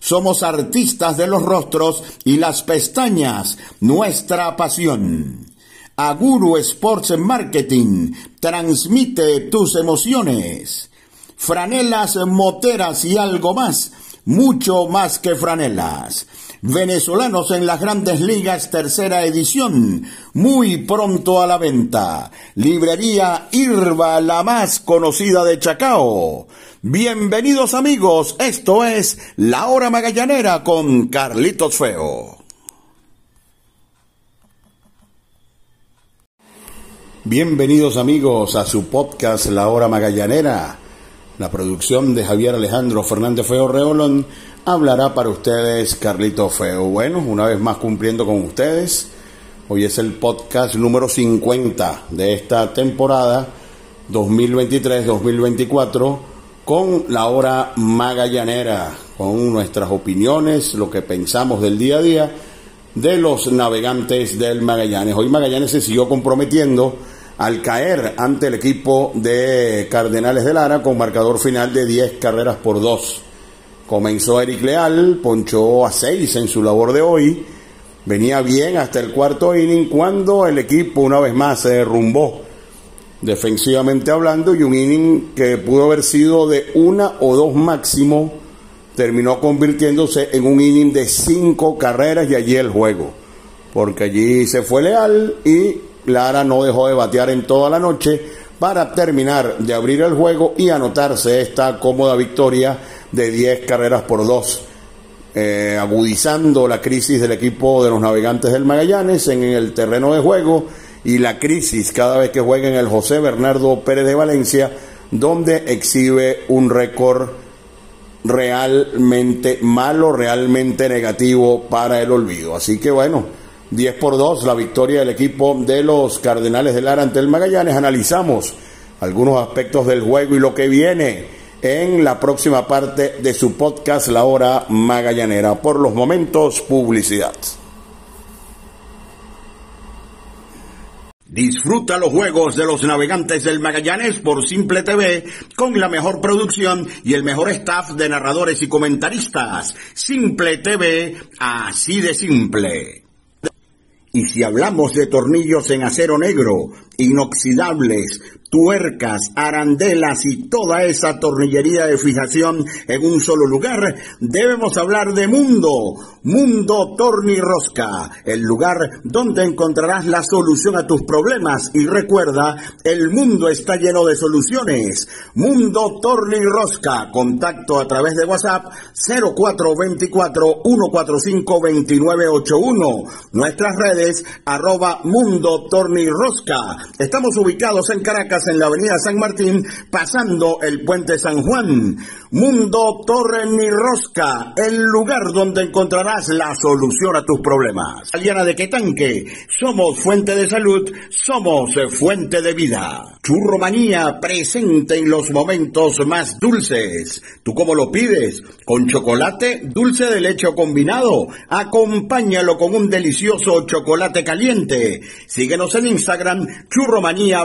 somos artistas de los rostros y las pestañas, nuestra pasión. Aguru Sports Marketing transmite tus emociones. Franelas, moteras y algo más, mucho más que franelas. Venezolanos en las grandes ligas, tercera edición, muy pronto a la venta. Librería Irva, la más conocida de Chacao. Bienvenidos amigos, esto es La Hora Magallanera con Carlitos Feo. Bienvenidos amigos a su podcast La Hora Magallanera. La producción de Javier Alejandro Fernández Feo Reolón hablará para ustedes Carlitos Feo. Bueno, una vez más cumpliendo con ustedes. Hoy es el podcast número 50 de esta temporada 2023-2024 con la hora magallanera, con nuestras opiniones, lo que pensamos del día a día de los navegantes del Magallanes. Hoy Magallanes se siguió comprometiendo al caer ante el equipo de Cardenales de Lara con marcador final de 10 carreras por 2. Comenzó Eric Leal, ponchó a 6 en su labor de hoy, venía bien hasta el cuarto inning cuando el equipo una vez más se derrumbó defensivamente hablando, y un inning que pudo haber sido de una o dos máximo, terminó convirtiéndose en un inning de cinco carreras y allí el juego, porque allí se fue leal y Lara no dejó de batear en toda la noche para terminar de abrir el juego y anotarse esta cómoda victoria de 10 carreras por dos. Eh, agudizando la crisis del equipo de los navegantes del Magallanes en el terreno de juego y la crisis cada vez que juega en el José Bernardo Pérez de Valencia, donde exhibe un récord realmente malo, realmente negativo para el olvido. Así que bueno, 10 por 2 la victoria del equipo de los Cardenales del Lara ante el Magallanes. Analizamos algunos aspectos del juego y lo que viene en la próxima parte de su podcast La Hora Magallanera. Por los momentos, publicidad. Disfruta los juegos de los navegantes del Magallanes por Simple TV con la mejor producción y el mejor staff de narradores y comentaristas. Simple TV, así de simple. Y si hablamos de tornillos en acero negro, inoxidables, tuercas, arandelas y toda esa tornillería de fijación en un solo lugar, debemos hablar de Mundo, Mundo Tornirrosca, el lugar donde encontrarás la solución a tus problemas y recuerda, el mundo está lleno de soluciones. Mundo Tornirrosca, contacto a través de WhatsApp 0424 145 2981, nuestras redes arroba Mundo Tornirrosca. Estamos ubicados en Caracas en la avenida San Martín, pasando el puente San Juan. Mundo Torre Ni Rosca, el lugar donde encontrarás la solución a tus problemas. Aliana de Quetanque, somos fuente de salud, somos fuente de vida. Churromanía presente en los momentos más dulces. ¿Tú cómo lo pides? ¿Con chocolate, dulce de leche o combinado? Acompáñalo con un delicioso chocolate caliente. Síguenos en Instagram, Churromanía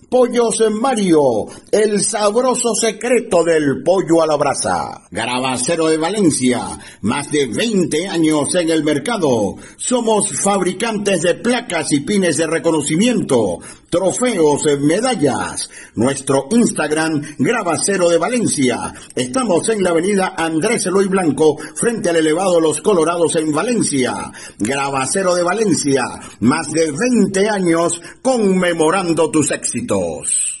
Pollos en Mario, el sabroso secreto del pollo a la brasa. Grabacero de Valencia, más de 20 años en el mercado. Somos fabricantes de placas y pines de reconocimiento, trofeos, medallas. Nuestro Instagram, Grabacero de Valencia. Estamos en la avenida Andrés Eloy Blanco, frente al elevado Los Colorados en Valencia. Grabacero de Valencia, más de 20 años conmemorando tus éxitos. Deus.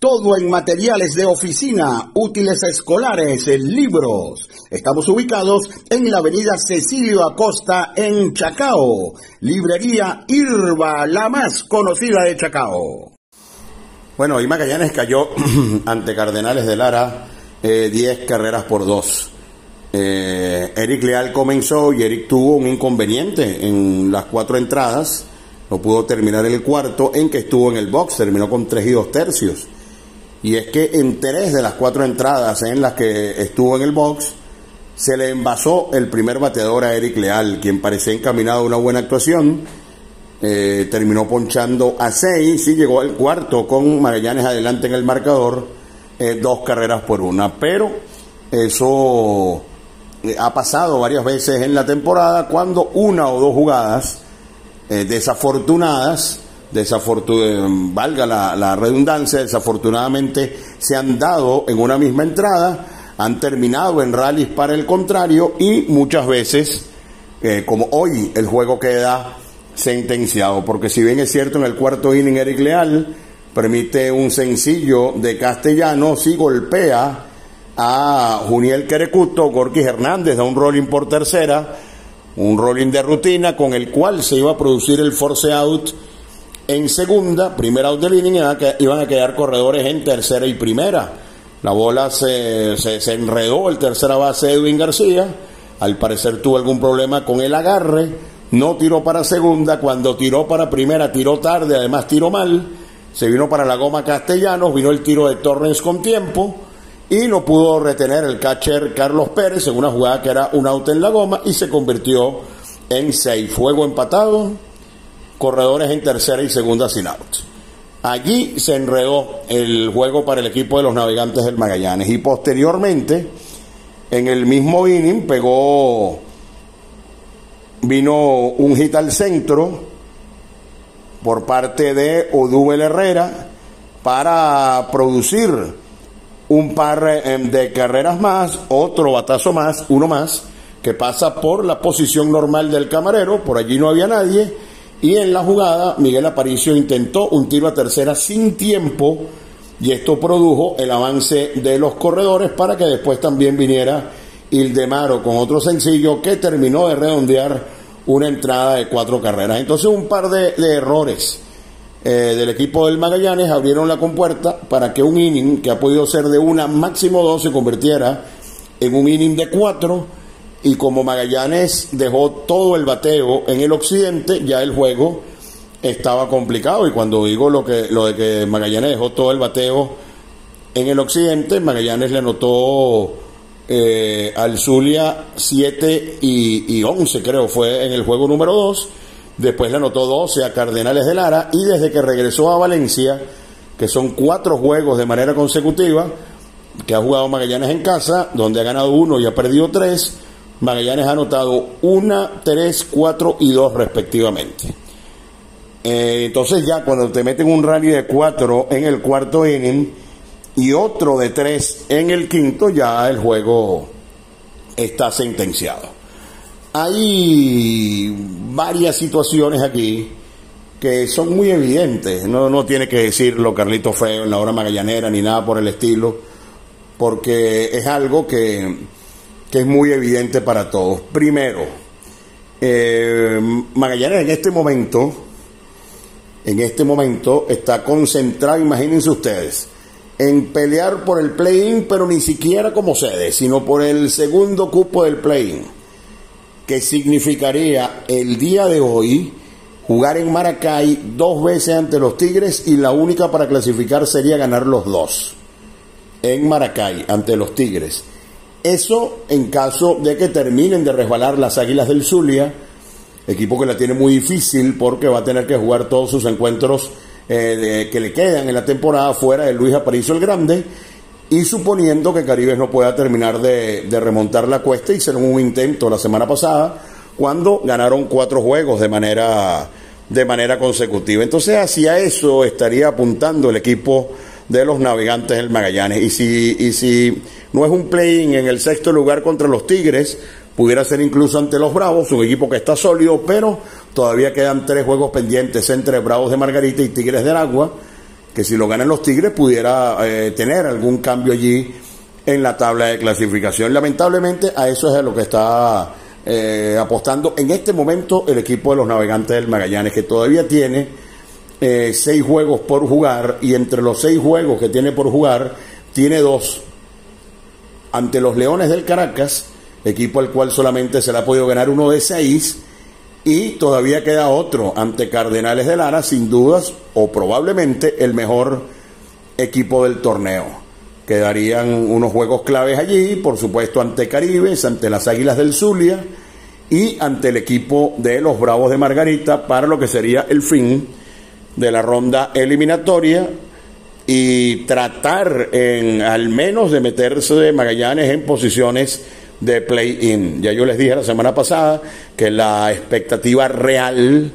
Todo en materiales de oficina, útiles escolares, libros. Estamos ubicados en la avenida Cecilio Acosta en Chacao. Librería Irba, la más conocida de Chacao. Bueno, y Magallanes cayó ante Cardenales de Lara 10 eh, carreras por 2. Eh, Eric Leal comenzó y Eric tuvo un inconveniente en las cuatro entradas. No pudo terminar el cuarto en que estuvo en el box, terminó con 3 y 2 tercios y es que en tres de las cuatro entradas en las que estuvo en el box, se le envasó el primer bateador a Eric Leal, quien parecía encaminado a una buena actuación. Eh, terminó ponchando a seis y llegó al cuarto con Magallanes adelante en el marcador, eh, dos carreras por una. Pero eso eh, ha pasado varias veces en la temporada cuando una o dos jugadas desafortunadas valga la, redundancia, desafortunadamente se han dado en una misma entrada, han terminado en rallies para el contrario y muchas veces, eh, como hoy, el juego queda sentenciado, porque si bien es cierto en el cuarto inning Eric Leal permite un sencillo de castellano, sí golpea a Juniel Querecuto, Gorky Hernández da un rolling por tercera, un rolling de rutina con el cual se iba a producir el force out en segunda, primera out del inning, iban a quedar corredores en tercera y primera. La bola se, se, enredó, el tercera base Edwin García, al parecer tuvo algún problema con el agarre, no tiró para segunda, cuando tiró para primera tiró tarde, además tiró mal, se vino para la goma Castellanos, vino el tiro de Torres con tiempo y no pudo retener el catcher Carlos Pérez en una jugada que era un out en la goma y se convirtió en seis. Fuego empatado, corredores en tercera y segunda sin out. Allí se enredó el juego para el equipo de los navegantes del Magallanes. Y posteriormente en el mismo inning pegó vino un hit al centro por parte de Odúbel Herrera para producir un par em, de carreras más, otro batazo más, uno más, que pasa por la posición normal del camarero, por allí no había nadie, y en la jugada Miguel Aparicio intentó un tiro a tercera sin tiempo y esto produjo el avance de los corredores para que después también viniera Ildemaro con otro sencillo que terminó de redondear una entrada de cuatro carreras. Entonces un par de, errores eh, del equipo del Magallanes abrieron la compuerta para que un inning que ha podido ser de una máximo dos se convirtiera en un inning de cuatro y como Magallanes dejó todo el bateo en el occidente, ya el juego estaba complicado. Y cuando digo lo que lo de que Magallanes dejó todo el bateo en el occidente, Magallanes le anotó eh, al Zulia 7 y, y, 11 creo fue en el juego número 2, después le anotó 12 a Cardenales de Lara. Y desde que regresó a Valencia, que son cuatro juegos de manera consecutiva, que ha jugado Magallanes en casa, donde ha ganado uno y ha perdido tres, Magallanes ha anotado una, tres, cuatro y dos respectivamente. Eh, entonces ya cuando te meten un rally de cuatro en el cuarto inning y otro de tres en el quinto, ya el juego está sentenciado. Hay varias situaciones aquí que son muy evidentes. No, no tiene que decirlo Carlito Feo en la hora magallanera ni nada por el estilo, porque es algo que que es muy evidente para todos. Primero, eh, Magallanes en este momento, en este momento está concentrado, imagínense ustedes, en pelear por el play-in, pero ni siquiera como sede, sino por el segundo cupo del play-in, que significaría el día de hoy jugar en Maracay dos veces ante los Tigres y la única para clasificar sería ganar los dos en Maracay ante los Tigres. Eso en caso de que terminen de resbalar las Águilas del Zulia, equipo que la tiene muy difícil porque va a tener que jugar todos sus encuentros eh, que le quedan en la temporada fuera de Luis Aparicio el Grande y suponiendo que Caribes no pueda terminar de, remontar la cuesta, hicieron un intento la semana pasada cuando ganaron cuatro juegos de manera, de manera consecutiva. Entonces hacia eso estaría apuntando el equipo de los navegantes del Magallanes. Y si, y si no es un play en el sexto lugar contra los Tigres, pudiera ser incluso ante los Bravos, un equipo que está sólido, pero todavía quedan tres juegos pendientes entre Bravos de Margarita y Tigres del Agua, que si lo ganan los Tigres pudiera eh, tener algún cambio allí en la tabla de clasificación. Lamentablemente a eso es a lo que está eh, apostando en este momento el equipo de los navegantes del Magallanes, que todavía tiene eh, seis juegos por jugar y entre los seis juegos que tiene por jugar, tiene dos ante los Leones del Caracas, equipo al cual solamente se le ha podido ganar uno de seis, y todavía queda otro ante Cardenales de Lara, sin dudas, o probablemente el mejor equipo del torneo. Quedarían unos juegos claves allí, por supuesto ante Caribes, ante las Águilas del Zulia y ante el equipo de los Bravos de Margarita para lo que sería el fin de la ronda eliminatoria y tratar en, al menos de meterse de Magallanes en posiciones de play-in. Ya yo les dije la semana pasada que la expectativa real,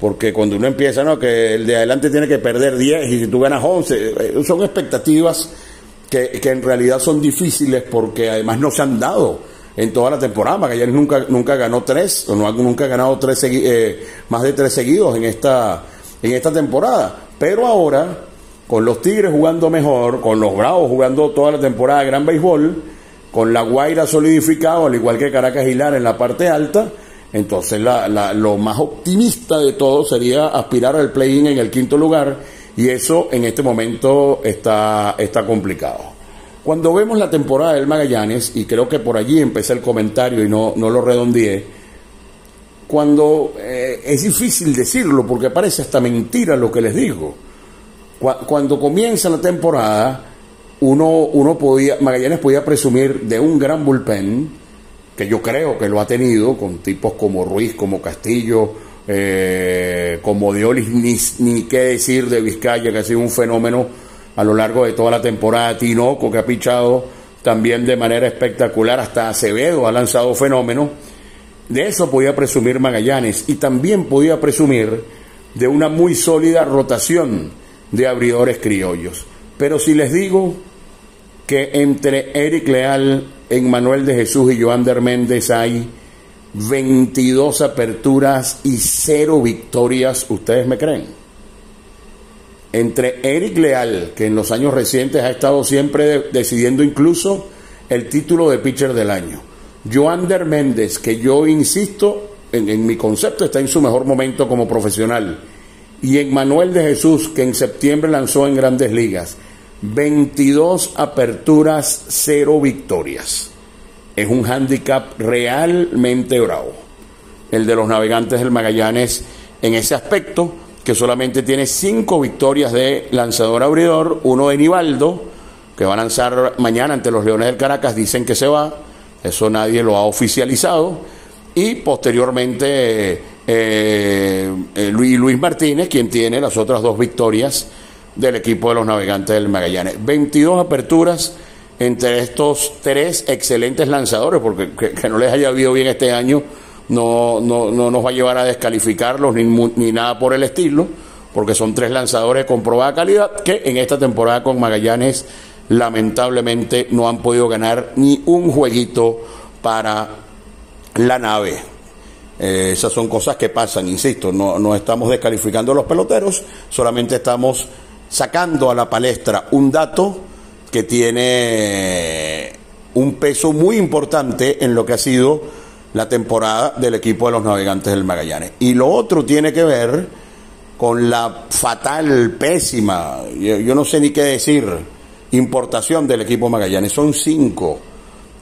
porque cuando uno empieza, ¿no? que el de adelante tiene que perder 10 y si tú ganas 11, eh, son expectativas que, que en realidad son difíciles porque además no se han dado en toda la temporada. Magallanes nunca, nunca ganó tres, o no, nunca ha ganado tres, eh, más de tres seguidos en esta, en esta temporada. Pero ahora con los Tigres jugando mejor, con los Bravos jugando toda la temporada de gran béisbol, con la Guaira solidificado, al igual que Caracas y en la parte alta, entonces lo más optimista de todo sería aspirar al play-in en el quinto lugar y eso en este momento está, está complicado. Cuando vemos la temporada del Magallanes, y creo que por allí empecé el comentario y no, no lo redondeé, cuando eh, es difícil decirlo porque parece hasta mentira lo que les digo. Cuando comienza la temporada, uno, uno podía, Magallanes podía presumir de un gran bullpen, que yo creo que lo ha tenido, con tipos como Ruiz, como Castillo, eh, como Diolis, ni, ni qué decir de Vizcaya, que ha sido un fenómeno a lo largo de toda la temporada, Tinoco, que ha pichado también de manera espectacular, hasta Acevedo ha lanzado fenómeno. De eso podía presumir Magallanes y también podía presumir de una muy sólida rotación de abridores criollos. Pero si les digo que entre Eric Leal, Emmanuel de Jesús y Joander Méndez hay 22 aperturas y cero victorias, ¿ustedes me creen? Entre Eric Leal, que en los años recientes ha estado siempre decidiendo incluso el título de pitcher del año, Joander Méndez, que yo insisto, en, mi concepto está en su mejor momento como profesional, y en Manuel de Jesús, que en septiembre lanzó en grandes ligas. 22 aperturas, 0 victorias. Es un handicap realmente bravo. El de los navegantes del Magallanes en ese aspecto, que solamente tiene 5 victorias de lanzador abridor, uno de Nivaldo, que va a lanzar mañana ante los Leones del Caracas, dicen que se va, eso nadie lo ha oficializado, y posteriormente eh, eh, Luis, Luis Martínez, quien tiene las otras dos victorias del equipo de los navegantes del Magallanes. 22 aperturas entre estos tres excelentes lanzadores, porque que, no les haya habido bien este año no, no, no, nos va a llevar a descalificarlos ni, ni nada por el estilo, porque son tres lanzadores con probada calidad que en esta temporada con Magallanes lamentablemente no han podido ganar ni un jueguito para la nave. Eh, esas son cosas que pasan, insisto, no, no estamos descalificando a los peloteros, solamente estamos sacando a la palestra un dato que tiene un peso muy importante en lo que ha sido la temporada del equipo de los navegantes del Magallanes. Y lo otro tiene que ver con la fatal, pésima, yo, yo no sé ni qué decir, importación del equipo Magallanes. Son cinco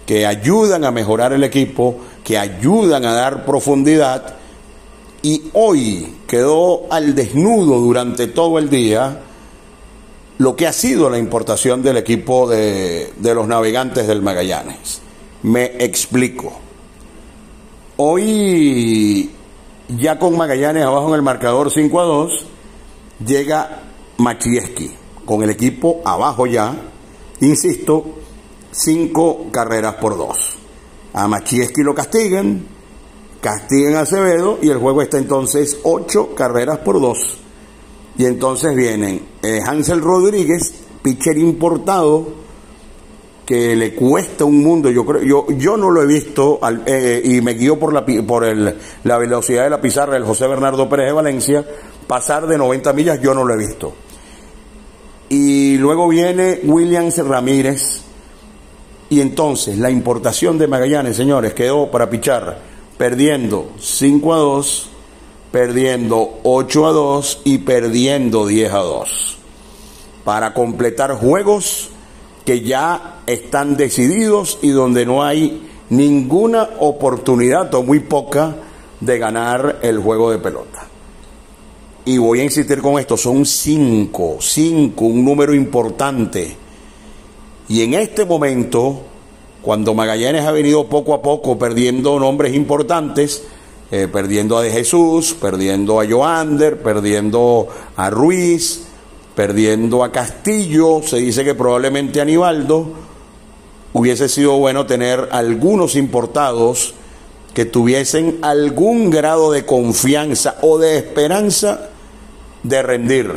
que ayudan a mejorar el equipo, que ayudan a dar profundidad y hoy quedó al desnudo durante todo el día lo que ha sido la importación del equipo de, los navegantes del Magallanes. Me explico. Hoy, ya con Magallanes abajo en el marcador 5 a 2, llega Machieski, con el equipo abajo ya, insisto, cinco carreras por dos. A Machieski lo castigan, castigan a Acevedo y el juego está entonces ocho carreras por dos. Y entonces vienen eh, Hansel Rodríguez, pitcher importado, que le cuesta un mundo. Yo creo, yo, yo no lo he visto eh, y me guío por la por el, la velocidad de la pizarra del José Bernardo Pérez de Valencia pasar de 90 millas. Yo no lo he visto. Y luego viene Williams Ramírez, y entonces la importación de Magallanes, señores, quedó para pichar perdiendo 5 a 2, perdiendo 8 a 2 y perdiendo 10 a 2. Para completar juegos que ya están decididos y donde no hay ninguna oportunidad o muy poca de ganar el juego de pelota. Y voy a insistir con esto, son 5, 5, un número importante. Y en este momento, cuando Magallanes ha venido poco a poco perdiendo nombres importantes, eh, perdiendo a De Jesús, perdiendo a Joander, perdiendo a Ruiz, perdiendo a Castillo, se dice que probablemente a Aníbaldo, hubiese sido bueno tener algunos importados que tuviesen algún grado de confianza o de esperanza de rendir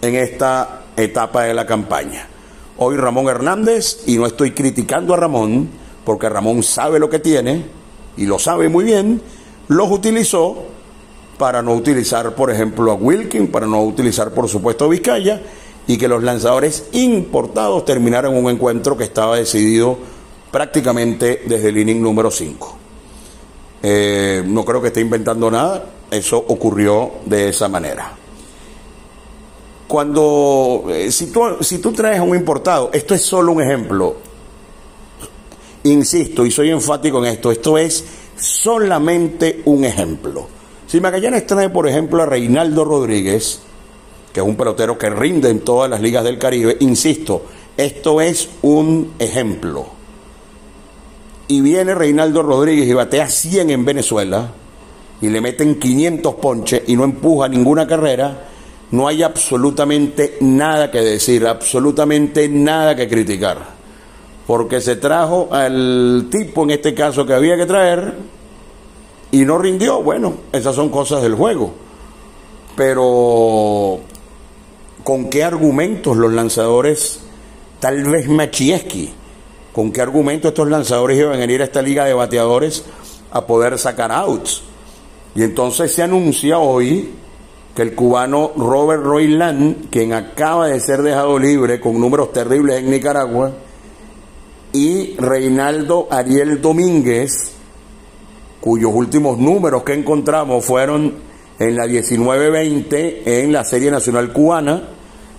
en esta etapa de la campaña hoy Ramón Hernández, y no estoy criticando a Ramón, porque Ramón sabe lo que tiene, y lo sabe muy bien, los utilizó para no utilizar, por ejemplo, a Wilkin, para no utilizar, por supuesto, a Vizcaya, y que los lanzadores importados terminaron un encuentro que estaba decidido prácticamente desde el inning número 5. Eh, no creo que esté inventando nada, eso ocurrió de esa manera. Cuando, eh, si, tú, si tú traes un importado, esto es solo un ejemplo, insisto y soy enfático en esto, esto es solamente un ejemplo. Si Magallanes trae, por ejemplo, a Reinaldo Rodríguez, que es un pelotero que rinde en todas las ligas del Caribe, insisto, esto es un ejemplo. Y viene Reinaldo Rodríguez y batea 100 en Venezuela y le meten 500 ponches y no empuja ninguna carrera, no hay absolutamente nada que decir, absolutamente nada que criticar. Porque se trajo al tipo, en este caso, que había que traer y no rindió. Bueno, esas son cosas del juego. Pero ¿Con qué argumentos los lanzadores, tal vez Machieski, con qué argumentos estos lanzadores iban a venir a esta liga de bateadores a poder sacar outs? Y entonces se anuncia hoy que el cubano Robert Royland, quien acaba de ser dejado libre con números terribles en Nicaragua, y Reinaldo Ariel Domínguez, cuyos últimos números que encontramos fueron en la 19-20 en la Serie Nacional Cubana.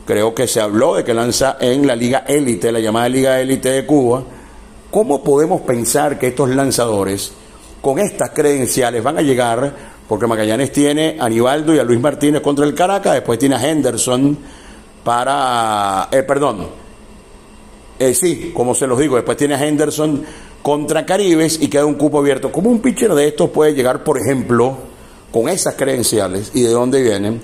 Creo que se habló de que lanza en la Liga Élite, la llamada Liga Élite de Cuba. ¿Cómo podemos pensar que estos lanzadores, con estas credenciales, van a llegar? Porque Magallanes tiene a Aníbaldo y a Luis Martínez contra el Caracas, después tiene a Henderson para. Eh, perdón. Eh, sí, como se los digo, después tiene a Henderson contra Caribes y queda un cupo abierto. ¿Cómo un pitcher de estos puede llegar, por ejemplo, con esas credenciales y de dónde vienen,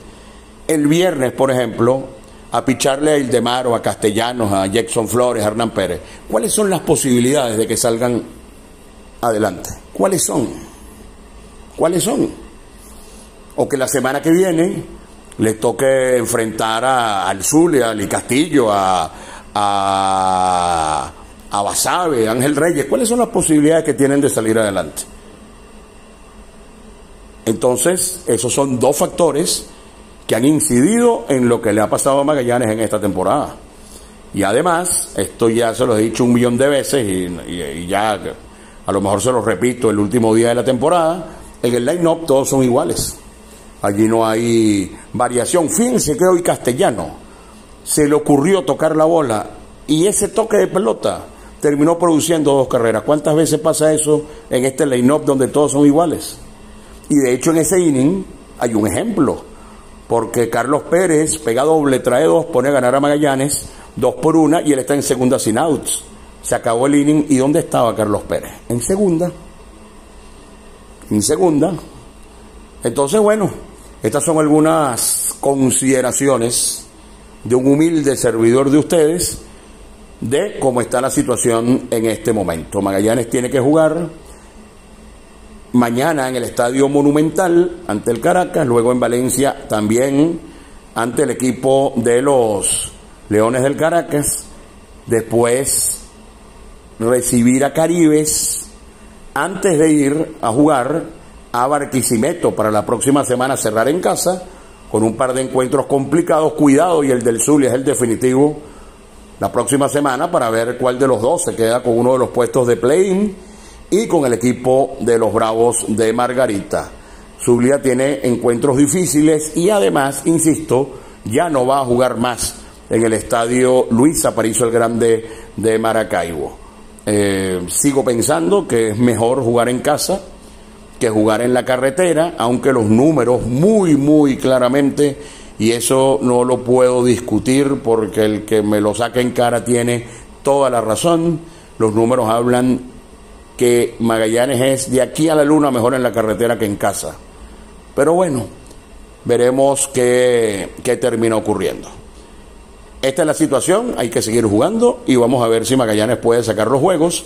el viernes, por ejemplo, a picharle a Ildemar o a Castellanos, a Jackson Flores, a Hernán Pérez, ¿cuáles son las posibilidades de que salgan adelante? ¿Cuáles son? ¿Cuáles son? O que la semana que viene les toque enfrentar a, al Zulia, al Castillo, a, a, a Basabe, a Ángel Reyes. ¿Cuáles son las posibilidades que tienen de salir adelante? Entonces, esos son dos factores que han incidido en lo que le ha pasado a Magallanes en esta temporada. Y además, esto ya se lo he dicho un millón de veces y, ya a lo mejor se lo repito el último día de la temporada, en el line-up todos son iguales. Allí no hay variación. Fíjense que hoy Castellano se le ocurrió tocar la bola y ese toque de pelota terminó produciendo dos carreras. ¿Cuántas veces pasa eso en este line-up donde todos son iguales? Y de hecho en ese inning hay un ejemplo, porque Carlos Pérez pega doble, trae dos, pone a ganar a Magallanes, dos por una, y él está en segunda sin outs. Se acabó el inning. ¿Y dónde estaba Carlos Pérez? En segunda. En segunda. Entonces, bueno, estas son algunas consideraciones de un humilde servidor de ustedes de cómo está la situación en este momento. Magallanes tiene que jugar mañana en el Estadio Monumental ante el Caracas, luego en Valencia también ante el equipo de los Leones del Caracas, después recibir a Caribes antes de ir a jugar a Barquisimeto para la próxima semana cerrar en casa con un par de encuentros complicados, cuidado y el del Zulia es el definitivo la próxima semana para ver cuál de los dos se queda con uno de los puestos de play-in y con el equipo de los Bravos de Margarita. Zulia tiene encuentros difíciles y además, insisto, ya no va a jugar más en el estadio Luis Aparicio el Grande de Maracaibo. Eh, sigo pensando que es mejor jugar en casa que jugar en la carretera, aunque los números muy, muy claramente, y eso no lo puedo discutir porque el que me lo saca en cara tiene toda la razón, los números hablan que Magallanes es de aquí a la luna mejor en la carretera que en casa. Pero bueno, veremos qué, qué termina ocurriendo. Esta es la situación, hay que seguir jugando y vamos a ver si Magallanes puede sacar los juegos.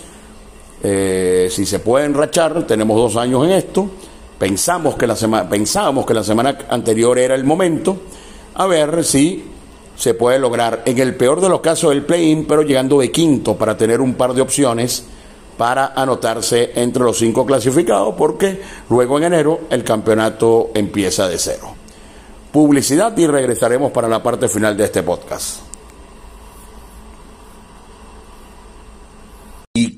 Eh, si se puede enrachar, tenemos dos años en esto. Pensamos que la semana, pensábamos que la semana anterior era el momento. A ver si se puede lograr, en el peor de los casos, el play-in, pero llegando de quinto para tener un par de opciones para anotarse entre los cinco clasificados porque luego en enero el campeonato empieza de cero. Publicidad y regresaremos para la parte final de este podcast.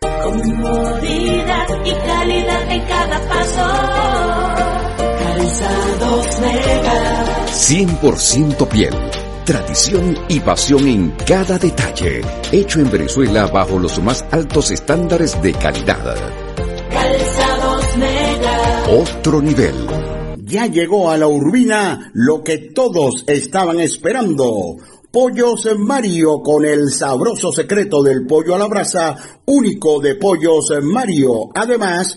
Comodidad y calidad en cada paso. Calzados Mega. 100% piel. Tradición y pasión en cada detalle. Hecho en Venezuela bajo los más altos estándares de calidad. Calzados Mega. Otro nivel. Ya llegó a la Urbina lo que todos estaban esperando. Pollos Mario con el sabroso secreto del pollo a la brasa, único de Pollos Mario. Además,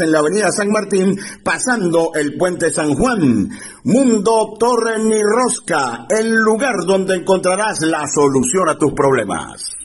en la avenida San Martín, pasando el puente San Juan. Mundo Torre ni Rosca, el lugar donde encontrarás la solución a tus problemas.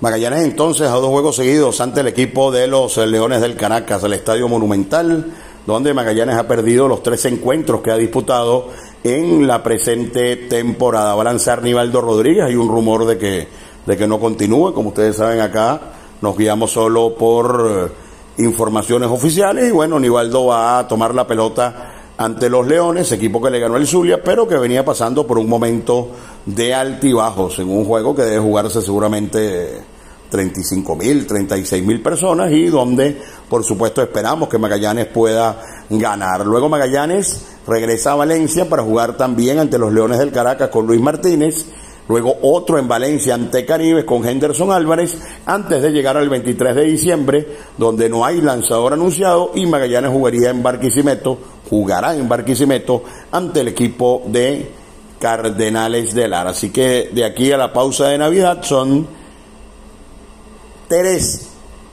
Magallanes entonces a dos juegos seguidos ante el equipo de los Leones del Caracas, el Estadio Monumental, donde Magallanes ha perdido los tres encuentros que ha disputado en la presente temporada. Va a lanzar Nivaldo Rodríguez, hay un rumor de que, de que no continúe, como ustedes saben acá, nos guiamos solo por eh, informaciones oficiales y bueno, Nivaldo va a tomar la pelota ante los Leones, equipo que le ganó el Zulia, pero que venía pasando por un momento de altibajos en un juego que debe jugarse seguramente 35 mil, 36 mil personas y donde por supuesto esperamos que Magallanes pueda ganar. Luego Magallanes regresa a Valencia para jugar también ante los Leones del Caracas con Luis Martínez. Luego otro en Valencia ante Caribe con Henderson Álvarez antes de llegar al 23 de diciembre donde no hay lanzador anunciado y Magallanes jugaría en Barquisimeto, jugará en Barquisimeto ante el equipo de Cardenales de Lara. Así que de aquí a la pausa de Navidad son tres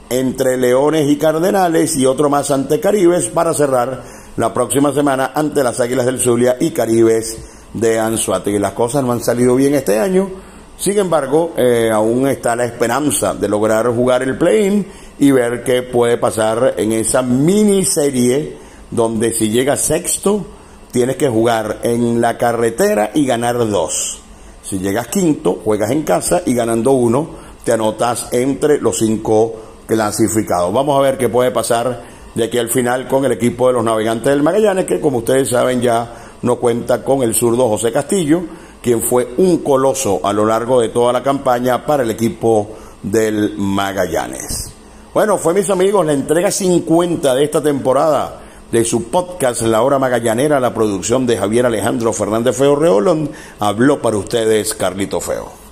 entre Leones y Cardenales y otro más ante Caribes para cerrar la próxima semana ante las Águilas del Zulia y Caribes de Anzuategui. Las cosas no han salido bien este año, sin embargo, eh, aún está la esperanza de lograr jugar el play-in y ver qué puede pasar en esa miniserie donde si llega sexto tienes que jugar en la carretera y ganar dos. Si llegas quinto, juegas en casa y ganando uno, te anotas entre los cinco clasificados. Vamos a ver qué puede pasar de aquí al final con el equipo de los navegantes del Magallanes, que como ustedes saben ya no cuenta con el zurdo José Castillo, quien fue un coloso a lo largo de toda la campaña para el equipo del Magallanes. Bueno, fue mis amigos la entrega 50 de esta temporada de su podcast La Hora Magallanera, la producción de Javier Alejandro Fernández Feo Reolón, habló para ustedes Carlito Feo.